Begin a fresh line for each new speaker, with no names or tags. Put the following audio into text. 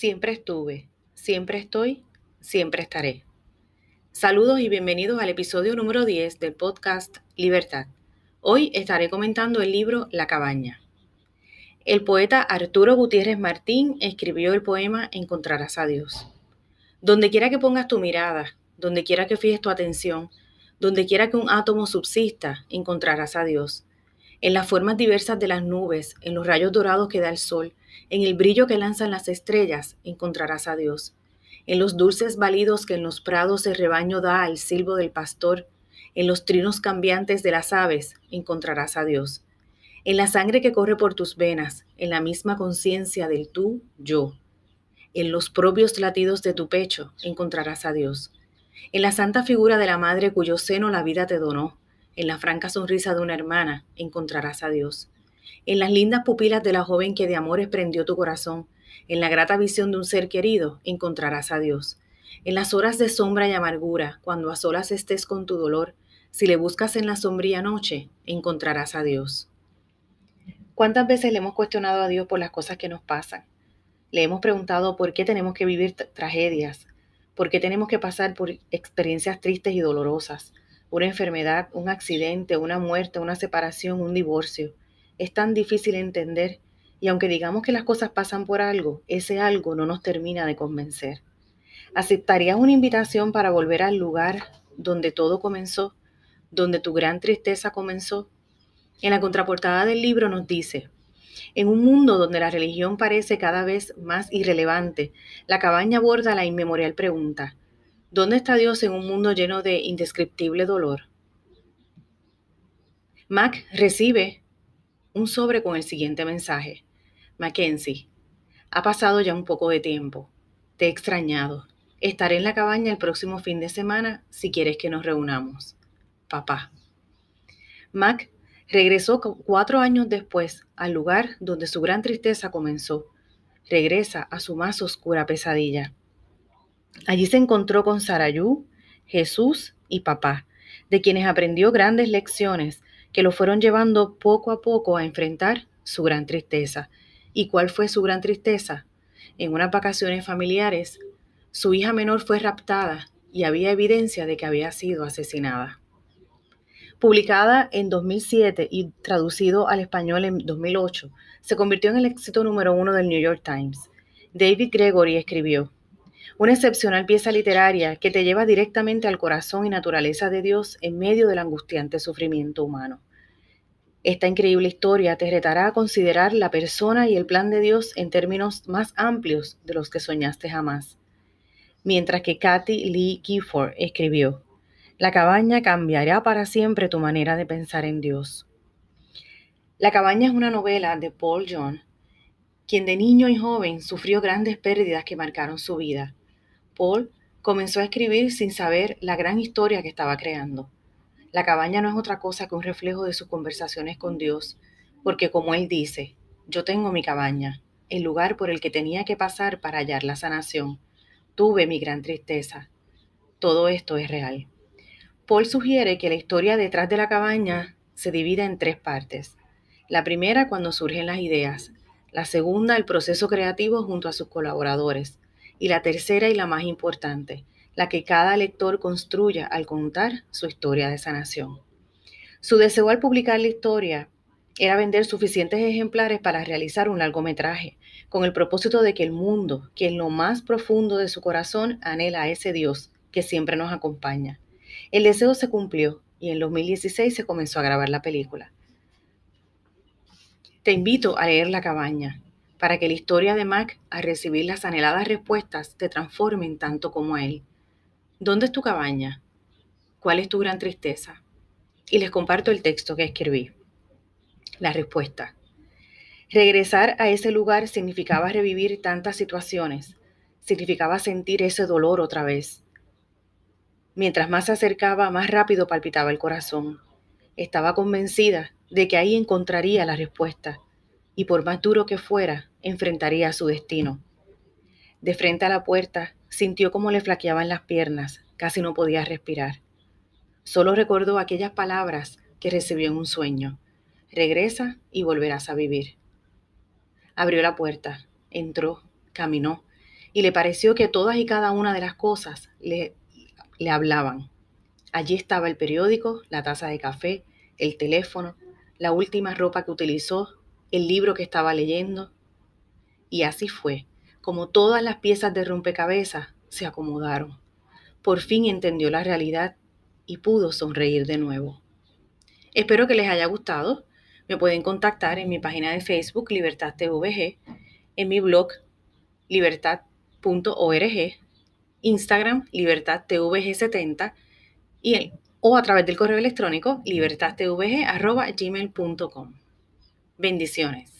Siempre estuve, siempre estoy, siempre estaré. Saludos y bienvenidos al episodio número 10 del podcast Libertad. Hoy estaré comentando el libro La cabaña. El poeta Arturo Gutiérrez Martín escribió el poema Encontrarás a Dios. Donde quiera que pongas tu mirada, donde quiera que fijes tu atención, donde quiera que un átomo subsista, encontrarás a Dios. En las formas diversas de las nubes, en los rayos dorados que da el sol, en el brillo que lanzan las estrellas encontrarás a Dios. En los dulces balidos que en los prados el rebaño da al silbo del pastor, en los trinos cambiantes de las aves encontrarás a Dios. En la sangre que corre por tus venas, en la misma conciencia del tú, yo. En los propios latidos de tu pecho encontrarás a Dios. En la santa figura de la madre cuyo seno la vida te donó, en la franca sonrisa de una hermana encontrarás a Dios en las lindas pupilas de la joven que de amores prendió tu corazón, en la grata visión de un ser querido, encontrarás a Dios. En las horas de sombra y amargura, cuando a solas estés con tu dolor, si le buscas en la sombría noche, encontrarás a Dios. ¿Cuántas veces le hemos cuestionado a Dios por las cosas que nos pasan? Le hemos preguntado por qué tenemos que vivir tragedias, por qué tenemos que pasar por experiencias tristes y dolorosas, una enfermedad, un accidente, una muerte, una separación, un divorcio es tan difícil entender y aunque digamos que las cosas pasan por algo, ese algo no nos termina de convencer. ¿Aceptarías una invitación para volver al lugar donde todo comenzó, donde tu gran tristeza comenzó? En la contraportada del libro nos dice, en un mundo donde la religión parece cada vez más irrelevante, la cabaña aborda la inmemorial pregunta, ¿dónde está Dios en un mundo lleno de indescriptible dolor? Mac recibe un sobre con el siguiente mensaje. Mackenzie, ha pasado ya un poco de tiempo. Te he extrañado. Estaré en la cabaña el próximo fin de semana si quieres que nos reunamos. Papá. Mac regresó cuatro años después al lugar donde su gran tristeza comenzó. Regresa a su más oscura pesadilla. Allí se encontró con Sarayú, Jesús y papá, de quienes aprendió grandes lecciones que lo fueron llevando poco a poco a enfrentar su gran tristeza. ¿Y cuál fue su gran tristeza? En unas vacaciones familiares, su hija menor fue raptada y había evidencia de que había sido asesinada. Publicada en 2007 y traducido al español en 2008, se convirtió en el éxito número uno del New York Times. David Gregory escribió, una excepcional pieza literaria que te lleva directamente al corazón y naturaleza de Dios en medio del angustiante sufrimiento humano. Esta increíble historia te retará a considerar la persona y el plan de Dios en términos más amplios de los que soñaste jamás. Mientras que Kathy Lee Gifford escribió, La cabaña cambiará para siempre tu manera de pensar en Dios. La cabaña es una novela de Paul John, quien de niño y joven sufrió grandes pérdidas que marcaron su vida. Paul comenzó a escribir sin saber la gran historia que estaba creando. La cabaña no es otra cosa que un reflejo de sus conversaciones con Dios, porque como él dice, yo tengo mi cabaña, el lugar por el que tenía que pasar para hallar la sanación. Tuve mi gran tristeza. Todo esto es real. Paul sugiere que la historia detrás de la cabaña se divida en tres partes. La primera cuando surgen las ideas, la segunda el proceso creativo junto a sus colaboradores y la tercera y la más importante, la que cada lector construya al contar su historia de sanación. Su deseo al publicar la historia era vender suficientes ejemplares para realizar un largometraje, con el propósito de que el mundo, que en lo más profundo de su corazón anhela a ese Dios que siempre nos acompaña. El deseo se cumplió y en 2016 se comenzó a grabar la película. Te invito a leer La cabaña, para que la historia de Mac, al recibir las anheladas respuestas, te transformen tanto como él. ¿Dónde es tu cabaña? ¿Cuál es tu gran tristeza? Y les comparto el texto que escribí. La respuesta. Regresar a ese lugar significaba revivir tantas situaciones, significaba sentir ese dolor otra vez. Mientras más se acercaba, más rápido palpitaba el corazón. Estaba convencida de que ahí encontraría la respuesta y por más duro que fuera, enfrentaría su destino. De frente a la puerta, sintió cómo le flaqueaban las piernas, casi no podía respirar. Solo recordó aquellas palabras que recibió en un sueño. Regresa y volverás a vivir. Abrió la puerta, entró, caminó, y le pareció que todas y cada una de las cosas le hablaban. Allí estaba el periódico, la taza de café, el teléfono, la última ropa que utilizó, el libro que estaba leyendo. Y así fue, como todas las piezas de rompecabezas se acomodaron. Por fin entendió la realidad y pudo sonreír de nuevo. Espero que les haya gustado. Me pueden contactar en mi página de Facebook Libertad TVG, en mi blog libertad.org, Instagram Libertad TVG70 y o a través del correo electrónico libertadtvg.gmail.com. Bendiciones.